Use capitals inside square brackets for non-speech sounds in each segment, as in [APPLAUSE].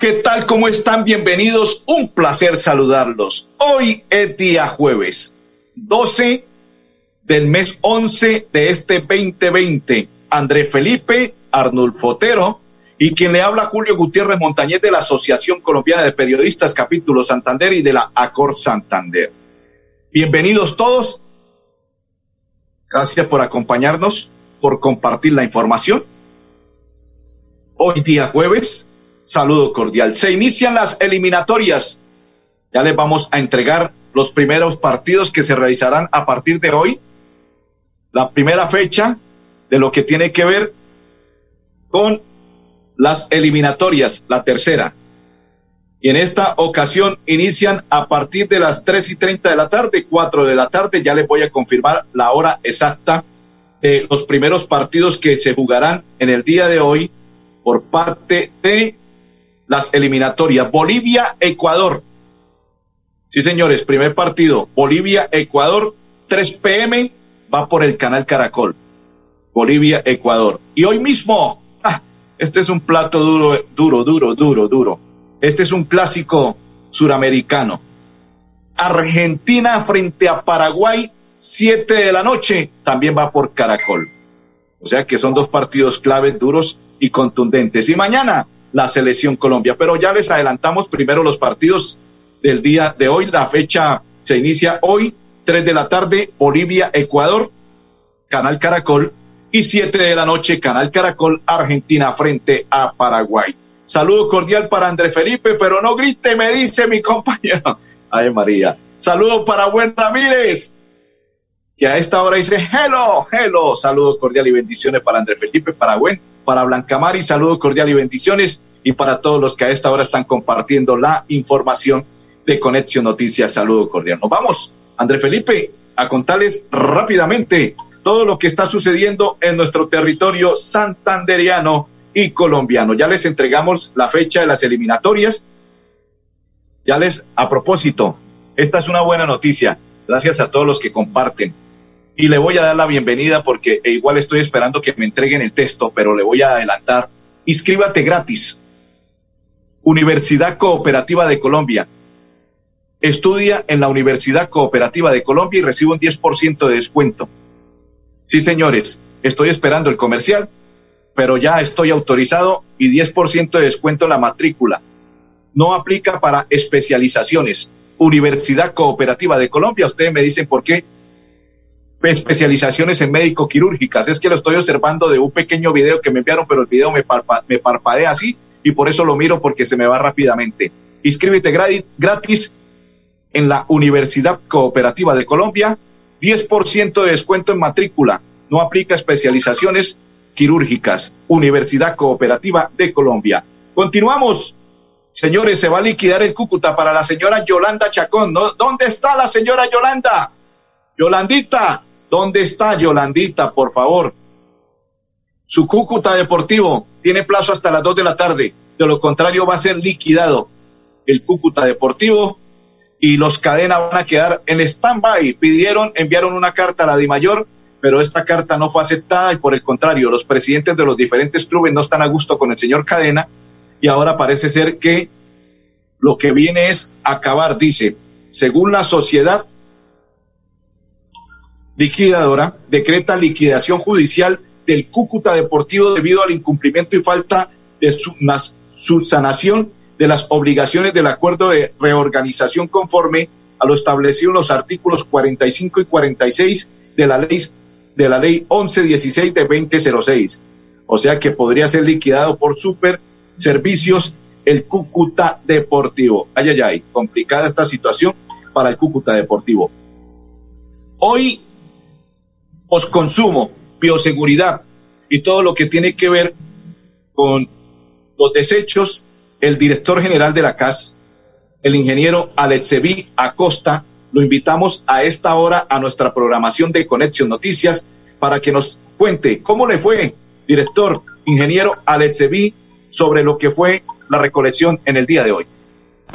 ¿qué tal? ¿Cómo están? Bienvenidos. Un placer saludarlos. Hoy es día jueves, 12 del mes 11 de este 2020. André Felipe, Arnulfo Otero y quien le habla Julio Gutiérrez Montañez de la Asociación Colombiana de Periodistas Capítulo Santander y de la ACOR Santander. Bienvenidos todos. Gracias por acompañarnos, por compartir la información. Hoy día jueves, saludo cordial. Se inician las eliminatorias. Ya les vamos a entregar los primeros partidos que se realizarán a partir de hoy. La primera fecha de lo que tiene que ver con las eliminatorias, la tercera. Y en esta ocasión inician a partir de las tres y treinta de la tarde, cuatro de la tarde. Ya les voy a confirmar la hora exacta de los primeros partidos que se jugarán en el día de hoy por parte de las eliminatorias. Bolivia-Ecuador. Sí, señores, primer partido. Bolivia-Ecuador, 3 pm, va por el canal Caracol. Bolivia-Ecuador. Y hoy mismo, ah, este es un plato duro, duro, duro, duro, duro. Este es un clásico suramericano. Argentina frente a Paraguay, 7 de la noche, también va por Caracol. O sea que son dos partidos claves, duros y contundentes. Y mañana la selección Colombia. Pero ya les adelantamos primero los partidos del día de hoy. La fecha se inicia hoy, 3 de la tarde, Bolivia, Ecuador, Canal Caracol, y 7 de la noche, Canal Caracol, Argentina frente a Paraguay. Saludo cordial para André Felipe, pero no grite, me dice mi [LAUGHS] compañero. Ay, María. Saludo para Buen Ramírez, que a esta hora dice hello, hello. Saludo cordial y bendiciones para André Felipe, para Buen, para Blanca Mari. Saludo cordial y bendiciones. Y para todos los que a esta hora están compartiendo la información de Conexión Noticias. Saludo cordial. Nos vamos, André Felipe, a contarles rápidamente todo lo que está sucediendo en nuestro territorio santanderiano y colombiano. Ya les entregamos la fecha de las eliminatorias. Ya les, a propósito, esta es una buena noticia. Gracias a todos los que comparten. Y le voy a dar la bienvenida porque e igual estoy esperando que me entreguen el texto, pero le voy a adelantar. Inscríbate gratis. Universidad Cooperativa de Colombia. Estudia en la Universidad Cooperativa de Colombia y recibe un 10% de descuento Sí, señores, estoy esperando el comercial, pero ya estoy autorizado y 10% de descuento en la matrícula. No aplica para especializaciones. Universidad Cooperativa de Colombia, ustedes me dicen por qué. Especializaciones en médico-quirúrgicas. Es que lo estoy observando de un pequeño video que me enviaron, pero el video me, me parpadea así y por eso lo miro porque se me va rápidamente. Inscríbete gratis en la Universidad Cooperativa de Colombia 10% de descuento en matrícula. No aplica especializaciones quirúrgicas. Universidad Cooperativa de Colombia. Continuamos. Señores, se va a liquidar el Cúcuta para la señora Yolanda Chacón. ¿Dónde está la señora Yolanda? Yolandita, ¿dónde está Yolandita, por favor? Su Cúcuta Deportivo tiene plazo hasta las 2 de la tarde. De lo contrario, va a ser liquidado el Cúcuta Deportivo y los cadenas van a quedar en stand-by. Pidieron, enviaron una carta a la DIMAYOR, pero esta carta no fue aceptada y por el contrario, los presidentes de los diferentes clubes no están a gusto con el señor Cadena y ahora parece ser que lo que viene es acabar, dice, según la sociedad liquidadora, decreta liquidación judicial del Cúcuta Deportivo debido al incumplimiento y falta de su subsanación de las obligaciones del acuerdo de reorganización conforme a lo establecido en los artículos 45 y 46 de la ley de la ley 1116 de 2006. O sea que podría ser liquidado por super servicios el Cúcuta Deportivo. Ay, ay, ay, complicada esta situación para el Cúcuta Deportivo. Hoy, posconsumo, bioseguridad y todo lo que tiene que ver con los desechos el director general de la CAS el ingeniero Alexevi Acosta. Lo invitamos a esta hora a nuestra programación de Conexión Noticias para que nos cuente cómo le fue, director, ingeniero Alexevi, sobre lo que fue la recolección en el día de hoy.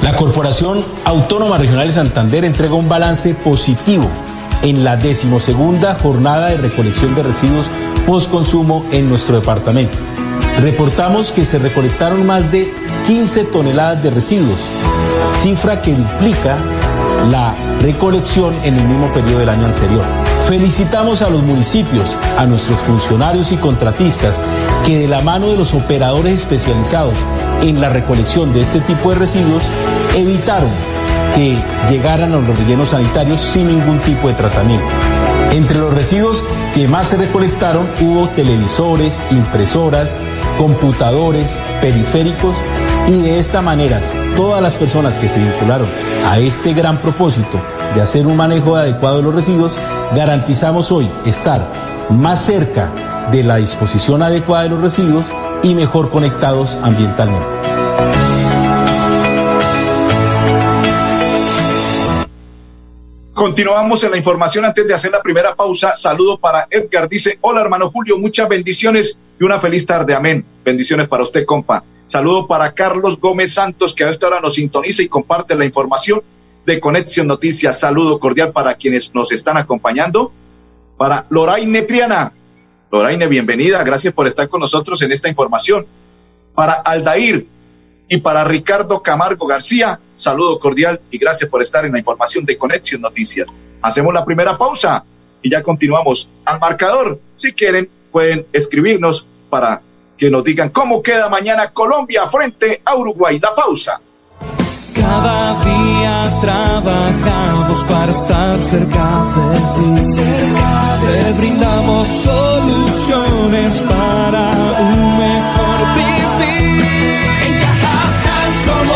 La Corporación Autónoma Regional de Santander entrega un balance positivo en la decimosegunda jornada de recolección de residuos postconsumo en nuestro departamento. Reportamos que se recolectaron más de 15 toneladas de residuos, cifra que duplica la recolección en el mismo periodo del año anterior. Felicitamos a los municipios, a nuestros funcionarios y contratistas que de la mano de los operadores especializados en la recolección de este tipo de residuos evitaron que llegaran a los rellenos sanitarios sin ningún tipo de tratamiento. Entre los residuos que más se recolectaron hubo televisores, impresoras, computadores, periféricos y de esta manera todas las personas que se vincularon a este gran propósito de hacer un manejo adecuado de los residuos, garantizamos hoy estar más cerca de la disposición adecuada de los residuos y mejor conectados ambientalmente. Continuamos en la información antes de hacer la primera pausa. Saludo para Edgar. Dice, hola hermano Julio, muchas bendiciones y una feliz tarde. Amén. Bendiciones para usted, compa. Saludo para Carlos Gómez Santos, que a esta hora nos sintoniza y comparte la información de Conexión Noticias. Saludo cordial para quienes nos están acompañando. Para Loraine Triana. Loraine, bienvenida. Gracias por estar con nosotros en esta información. Para Aldair, y para Ricardo Camargo García, saludo cordial y gracias por estar en la información de Conexión Noticias. Hacemos la primera pausa y ya continuamos al marcador. Si quieren, pueden escribirnos para que nos digan cómo queda mañana Colombia frente a Uruguay. La pausa. Cada día trabajamos para estar cerca de. Cerca Te brindamos soluciones para un mejor vivir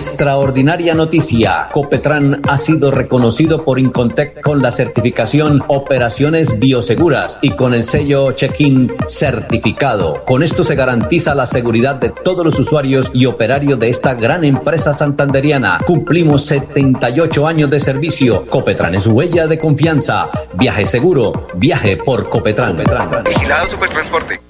Extraordinaria noticia. Copetran ha sido reconocido por Incontec con la certificación Operaciones Bioseguras y con el sello Check-in certificado. Con esto se garantiza la seguridad de todos los usuarios y operarios de esta gran empresa santanderiana. Cumplimos 78 años de servicio. Copetran es huella de confianza. Viaje seguro. Viaje por Copetran. Vigilado Supertransporte.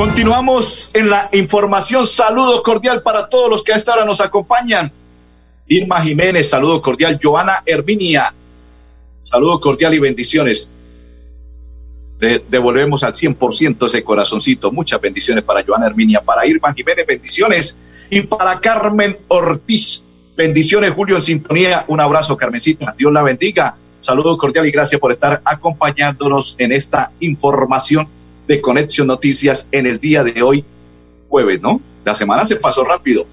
Continuamos en la información. Saludo cordial para todos los que a esta hora nos acompañan. Irma Jiménez, saludo cordial. Joana Herminia, saludo cordial y bendiciones. devolvemos al 100% ese corazoncito. Muchas bendiciones para Joana Herminia, para Irma Jiménez, bendiciones. Y para Carmen Ortiz, bendiciones. Julio en sintonía. Un abrazo, Carmencita. Dios la bendiga. Saludo cordial y gracias por estar acompañándonos en esta información de Conexión Noticias en el día de hoy, jueves, ¿no? La semana se pasó rápido.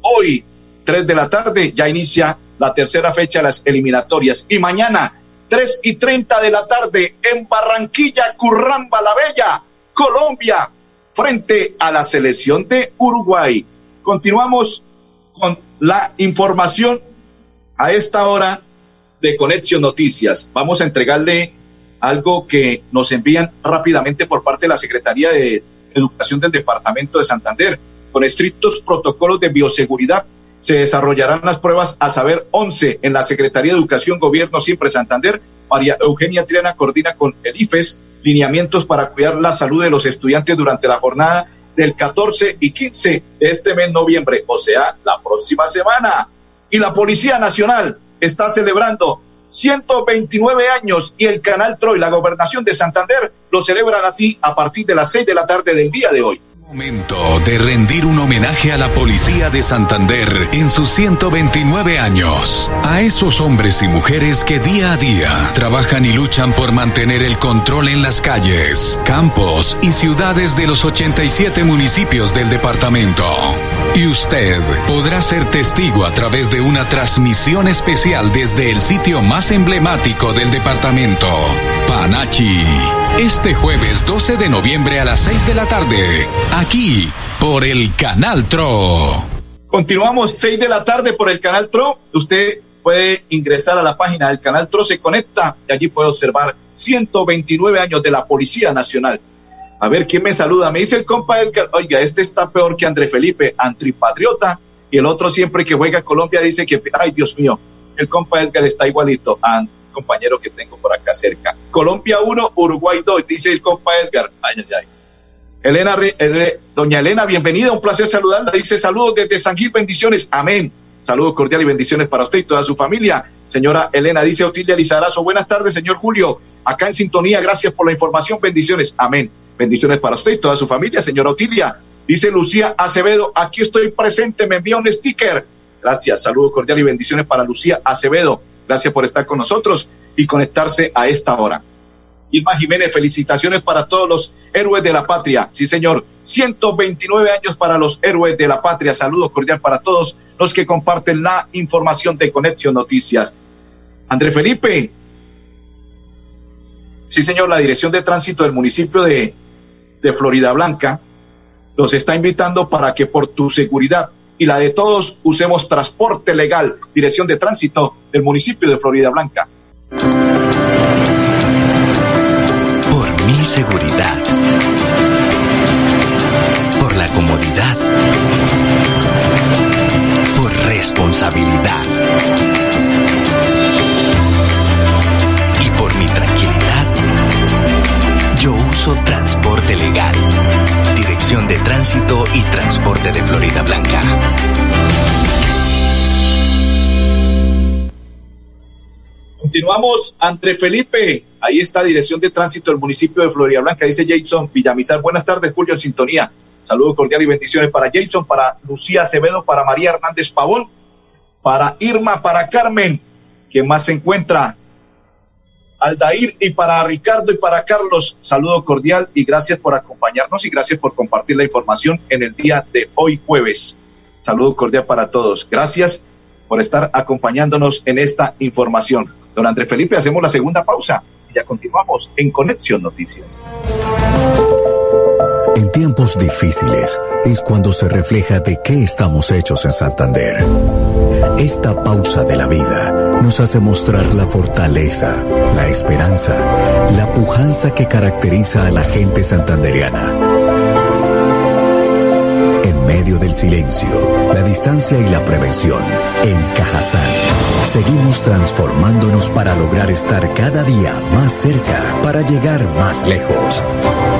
Hoy, 3 de la tarde, ya inicia la tercera fecha de las eliminatorias. Y mañana, 3 y 30 de la tarde, en Barranquilla, Curramba la Bella, Colombia, frente a la selección de Uruguay. Continuamos con la información a esta hora de Conexión Noticias. Vamos a entregarle algo que nos envían rápidamente por parte de la Secretaría de Educación del Departamento de Santander. Con estrictos protocolos de bioseguridad se desarrollarán las pruebas a saber 11 en la Secretaría de Educación Gobierno Siempre Santander. María Eugenia Triana coordina con el IFES lineamientos para cuidar la salud de los estudiantes durante la jornada del 14 y 15 de este mes noviembre, o sea, la próxima semana. Y la Policía Nacional está celebrando 129 años y el Canal Troy, la gobernación de Santander, lo celebran así a partir de las 6 de la tarde del día de hoy. Momento de rendir un homenaje a la policía de Santander en sus 129 años. A esos hombres y mujeres que día a día trabajan y luchan por mantener el control en las calles, campos y ciudades de los 87 municipios del departamento. Y usted podrá ser testigo a través de una transmisión especial desde el sitio más emblemático del departamento, Panachi. Este jueves 12 de noviembre a las 6 de la tarde, aquí por el Canal TRO. Continuamos 6 de la tarde por el Canal TRO. Usted puede ingresar a la página del Canal TRO, se conecta y allí puede observar 129 años de la Policía Nacional. A ver, ¿quién me saluda? Me dice el compa Edgar, oiga, este está peor que André Felipe, antipatriota, y el otro siempre que juega Colombia dice que, ay Dios mío, el compa Edgar está igualito a compañero que tengo por acá cerca. Colombia 1, Uruguay 2, dice el compa Edgar. Ay, ay, ay. Elena, doña Elena, bienvenida, un placer saludarla. Dice saludos desde San Gil, bendiciones. Amén. Saludos cordiales y bendiciones para usted y toda su familia. Señora Elena, dice Otilia Lizarazo, buenas tardes, señor Julio. Acá en sintonía, gracias por la información, bendiciones. Amén. Bendiciones para usted y toda su familia, señora Otilia. Dice Lucía Acevedo, aquí estoy presente, me envía un sticker. Gracias, saludos cordiales y bendiciones para Lucía Acevedo. Gracias por estar con nosotros y conectarse a esta hora. Irma Jiménez, felicitaciones para todos los héroes de la patria. Sí, señor. 129 años para los héroes de la patria. Saludos cordial para todos los que comparten la información de Conexión Noticias. André Felipe. Sí, señor. La Dirección de Tránsito del municipio de, de Florida Blanca los está invitando para que por tu seguridad y la de todos usemos transporte legal. Dirección de Tránsito del municipio de Florida Blanca. Por mi seguridad. Por la comodidad. Por responsabilidad. Transporte legal. Dirección de Tránsito y Transporte de Florida Blanca. Continuamos, André Felipe. Ahí está Dirección de Tránsito del municipio de Florida Blanca. Dice Jason Villamizar. Buenas tardes, Julio, en sintonía. Saludos cordiales y bendiciones para Jason, para Lucía Acevedo, para María Hernández Pavón, para Irma, para Carmen, que más se encuentra Aldair y para Ricardo y para Carlos, saludo cordial y gracias por acompañarnos y gracias por compartir la información en el día de hoy jueves. Saludo cordial para todos. Gracias por estar acompañándonos en esta información. Don Andrés Felipe, hacemos la segunda pausa y ya continuamos en Conexión Noticias. En tiempos difíciles es cuando se refleja de qué estamos hechos en Santander. Esta pausa de la vida nos hace mostrar la fortaleza, la esperanza, la pujanza que caracteriza a la gente santanderiana. En medio del silencio, la distancia y la prevención, en Cajazán, seguimos transformándonos para lograr estar cada día más cerca, para llegar más lejos.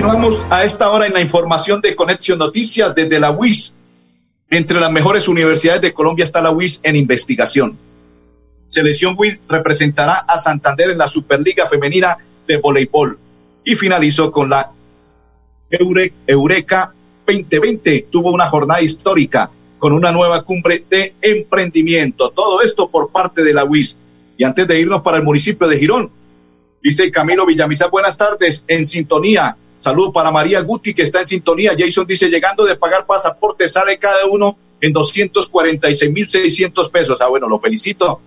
Continuamos a esta hora en la información de Conexión Noticias desde la UIS. Entre las mejores universidades de Colombia está la UIS en investigación. Selección UIS representará a Santander en la Superliga Femenina de Voleibol y finalizó con la Eureka 2020. Tuvo una jornada histórica con una nueva cumbre de emprendimiento. Todo esto por parte de la UIS. Y antes de irnos para el municipio de Girón, dice Camilo Villamizar, buenas tardes, en sintonía. Saludo para María Guti, que está en sintonía. Jason dice, llegando de pagar pasaporte, sale cada uno en 246.600 pesos. Ah, bueno, lo felicito.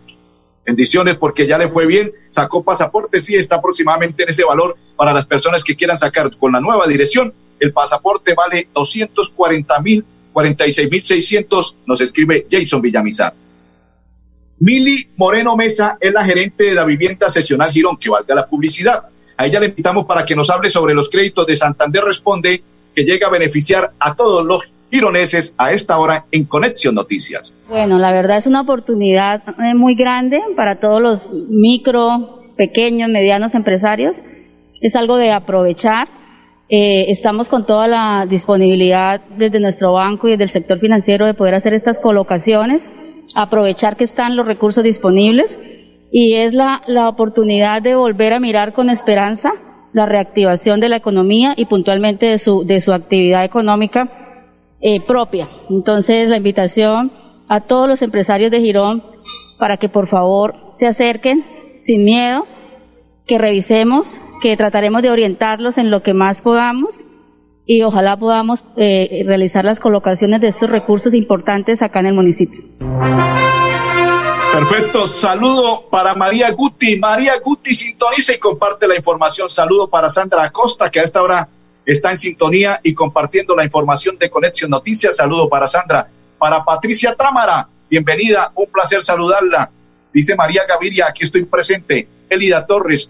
Bendiciones porque ya le fue bien, sacó pasaporte, sí, está aproximadamente en ese valor para las personas que quieran sacar con la nueva dirección. El pasaporte vale 240 mil, 46 mil 600, nos escribe Jason Villamizar. Mili Moreno Mesa es la gerente de la vivienda sesional Girón, que valga la publicidad. A ella le invitamos para que nos hable sobre los créditos de Santander Responde, que llega a beneficiar a todos los gironeses a esta hora en Conexión Noticias. Bueno, la verdad es una oportunidad eh, muy grande para todos los micro, pequeños, medianos empresarios. Es algo de aprovechar. Eh, estamos con toda la disponibilidad desde nuestro banco y desde el sector financiero de poder hacer estas colocaciones, aprovechar que están los recursos disponibles y es la, la oportunidad de volver a mirar con esperanza la reactivación de la economía y puntualmente de su, de su actividad económica eh, propia. Entonces, la invitación a todos los empresarios de Girón para que por favor se acerquen sin miedo, que revisemos, que trataremos de orientarlos en lo que más podamos y ojalá podamos eh, realizar las colocaciones de estos recursos importantes acá en el municipio. Perfecto, saludo para María Guti. María Guti sintoniza y comparte la información. Saludo para Sandra Acosta, que a esta hora está en sintonía y compartiendo la información de Conexión Noticias. Saludo para Sandra. Para Patricia Trámara, bienvenida, un placer saludarla. Dice María Gaviria, aquí estoy presente. Elida Torres,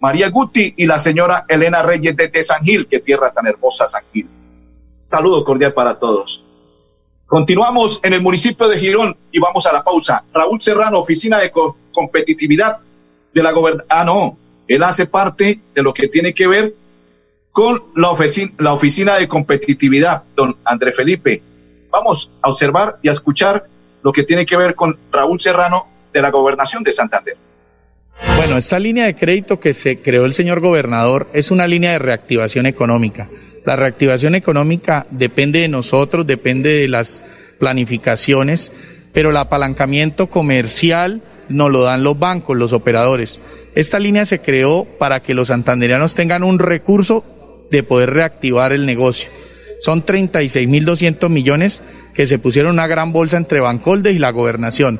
María Guti y la señora Elena Reyes de San Gil, qué tierra tan hermosa San Gil. Saludo cordial para todos. Continuamos en el municipio de Girón y vamos a la pausa. Raúl Serrano, Oficina de Co Competitividad de la Gobernación. Ah, no, él hace parte de lo que tiene que ver con la oficina, la oficina de competitividad, don André Felipe. Vamos a observar y a escuchar lo que tiene que ver con Raúl Serrano de la Gobernación de Santander. Bueno, esta línea de crédito que se creó el señor gobernador es una línea de reactivación económica. La reactivación económica depende de nosotros, depende de las planificaciones, pero el apalancamiento comercial nos lo dan los bancos, los operadores. Esta línea se creó para que los santanderianos tengan un recurso de poder reactivar el negocio. Son 36.200 millones que se pusieron una gran bolsa entre Bancoldes y la gobernación.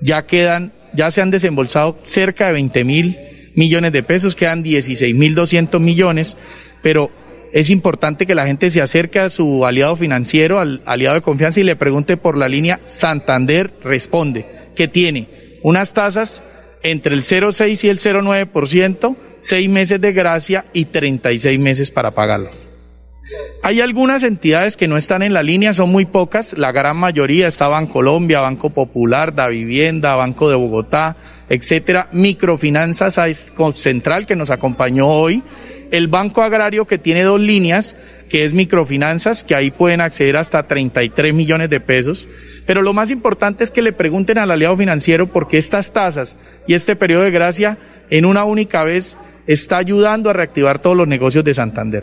Ya quedan, ya se han desembolsado cerca de 20 mil millones de pesos, quedan 16.200 millones, pero es importante que la gente se acerque a su aliado financiero, al aliado de confianza y le pregunte por la línea Santander Responde, que tiene unas tasas entre el 0,6 y el 0,9%, seis meses de gracia y 36 meses para pagarlo. Hay algunas entidades que no están en la línea, son muy pocas, la gran mayoría está Colombia, Banco Popular, Da Vivienda, Banco de Bogotá, etcétera, Microfinanzas Central que nos acompañó hoy, el Banco Agrario que tiene dos líneas, que es microfinanzas, que ahí pueden acceder hasta 33 millones de pesos. Pero lo más importante es que le pregunten al aliado financiero por qué estas tasas y este periodo de gracia en una única vez está ayudando a reactivar todos los negocios de Santander.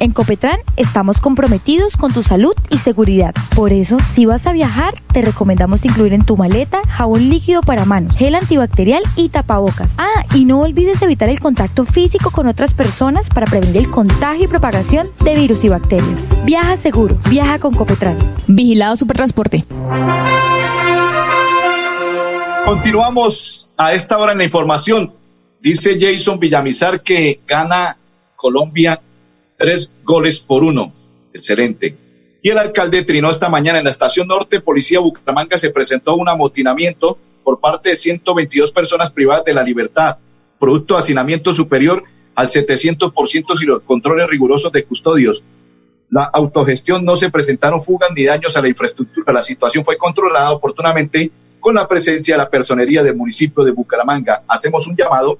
En Copetran estamos comprometidos con tu salud y seguridad. Por eso, si vas a viajar, te recomendamos incluir en tu maleta jabón líquido para manos, gel antibacterial y tapabocas. Ah, y no olvides evitar el contacto físico con otras personas para prevenir el contagio y propagación de virus y bacterias. Viaja seguro, viaja con Copetran. Vigilado Supertransporte. Continuamos a esta hora en la información. Dice Jason Villamizar que gana Colombia tres goles por uno. Excelente. Y el alcalde trinó esta mañana en la estación norte, Policía Bucaramanga, se presentó un amotinamiento por parte de 122 personas privadas de la libertad, producto de hacinamiento superior al 700% sin los controles rigurosos de custodios. La autogestión no se presentaron fugas ni daños a la infraestructura. La situación fue controlada oportunamente con la presencia de la personería del municipio de Bucaramanga. Hacemos un llamado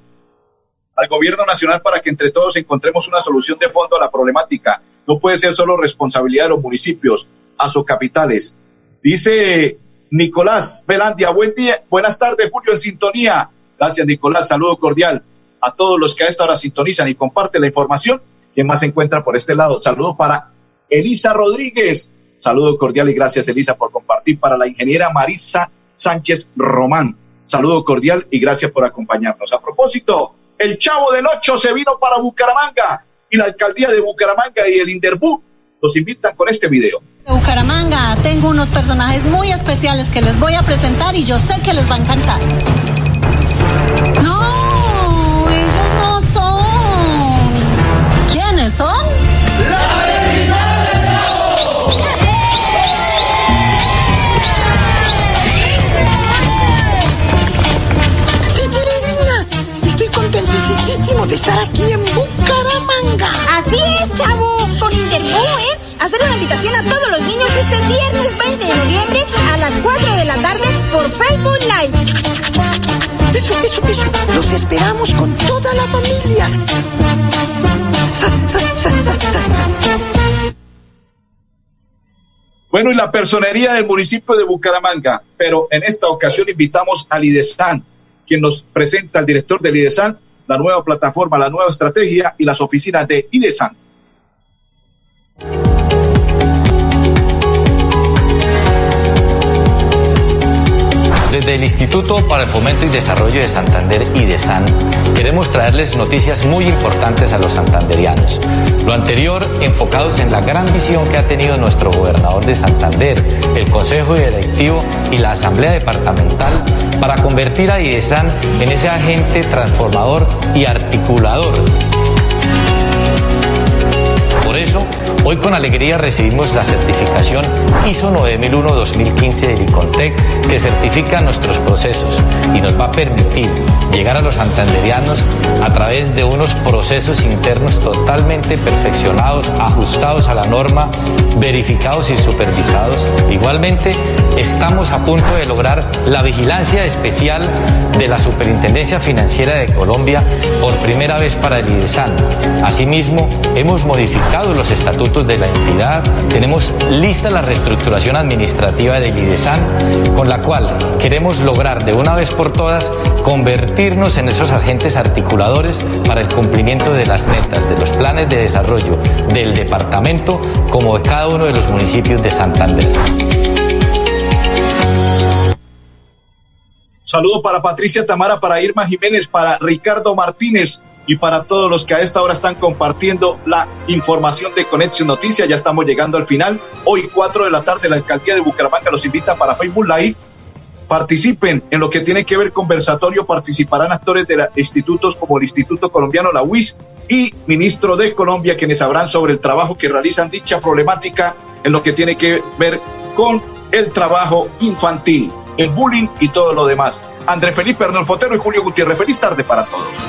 al gobierno nacional para que entre todos encontremos una solución de fondo a la problemática. No puede ser solo responsabilidad de los municipios, a sus capitales. Dice Nicolás Velandia, buen día, buenas tardes, Julio, en sintonía. Gracias, Nicolás, saludo cordial a todos los que a esta hora sintonizan y comparten la información. ¿Quién más se encuentra por este lado? Saludo para Elisa Rodríguez. Saludo cordial y gracias, Elisa, por compartir. Para la ingeniera Marisa Sánchez Román. Saludo cordial y gracias por acompañarnos. A propósito, el Chavo del Ocho se vino para Bucaramanga y la alcaldía de Bucaramanga y el Inderbu los invitan con este video. Bucaramanga, tengo unos personajes muy especiales que les voy a presentar y yo sé que les va a encantar. No, ellos no son. ¿Quiénes son? Contentísimo de estar aquí en Bucaramanga. Así es, chavo. Con Interbu, ¿eh? Hacer una invitación a todos los niños este viernes 20 de noviembre a las 4 de la tarde por Facebook Live. Eso, eso, eso. Los esperamos con toda la familia. Sas, sas, sas, sas, sas, Bueno, y la personería del municipio de Bucaramanga, pero en esta ocasión invitamos al IDESAN, quien nos presenta al director del IDESAN, la nueva plataforma, la nueva estrategia y las oficinas de IDESAN. Desde el Instituto para el Fomento y Desarrollo de Santander y de SAN queremos traerles noticias muy importantes a los santanderianos. Lo anterior enfocados en la gran visión que ha tenido nuestro gobernador de Santander, el Consejo Directivo y la Asamblea Departamental para convertir a IDESAN en ese agente transformador y articulador eso, hoy con alegría recibimos la certificación ISO 9001-2015 del ICONTEC que certifica nuestros procesos y nos va a permitir llegar a los santanderianos a través de unos procesos internos totalmente perfeccionados, ajustados a la norma, verificados y supervisados. Igualmente, estamos a punto de lograr la vigilancia especial de la Superintendencia Financiera de Colombia por primera vez para el IDESAN. Asimismo, hemos modificado los estatutos de la entidad, tenemos lista la reestructuración administrativa del IDESAN, con la cual queremos lograr de una vez por todas convertirnos en esos agentes articuladores para el cumplimiento de las metas, de los planes de desarrollo del departamento como de cada uno de los municipios de Santander. Saludo para Patricia Tamara, para Irma Jiménez, para Ricardo Martínez y para todos los que a esta hora están compartiendo la información de Conexión Noticias. Ya estamos llegando al final. Hoy, 4 de la tarde, la alcaldía de Bucaramanga los invita para Facebook Live. Participen en lo que tiene que ver conversatorio. Participarán actores de institutos como el Instituto Colombiano, la UIS y Ministro de Colombia, quienes habrán sobre el trabajo que realizan dicha problemática en lo que tiene que ver con el trabajo infantil el bullying y todo lo demás. André Felipe Arnold Fotero y Julio Gutiérrez. Feliz tarde para todos.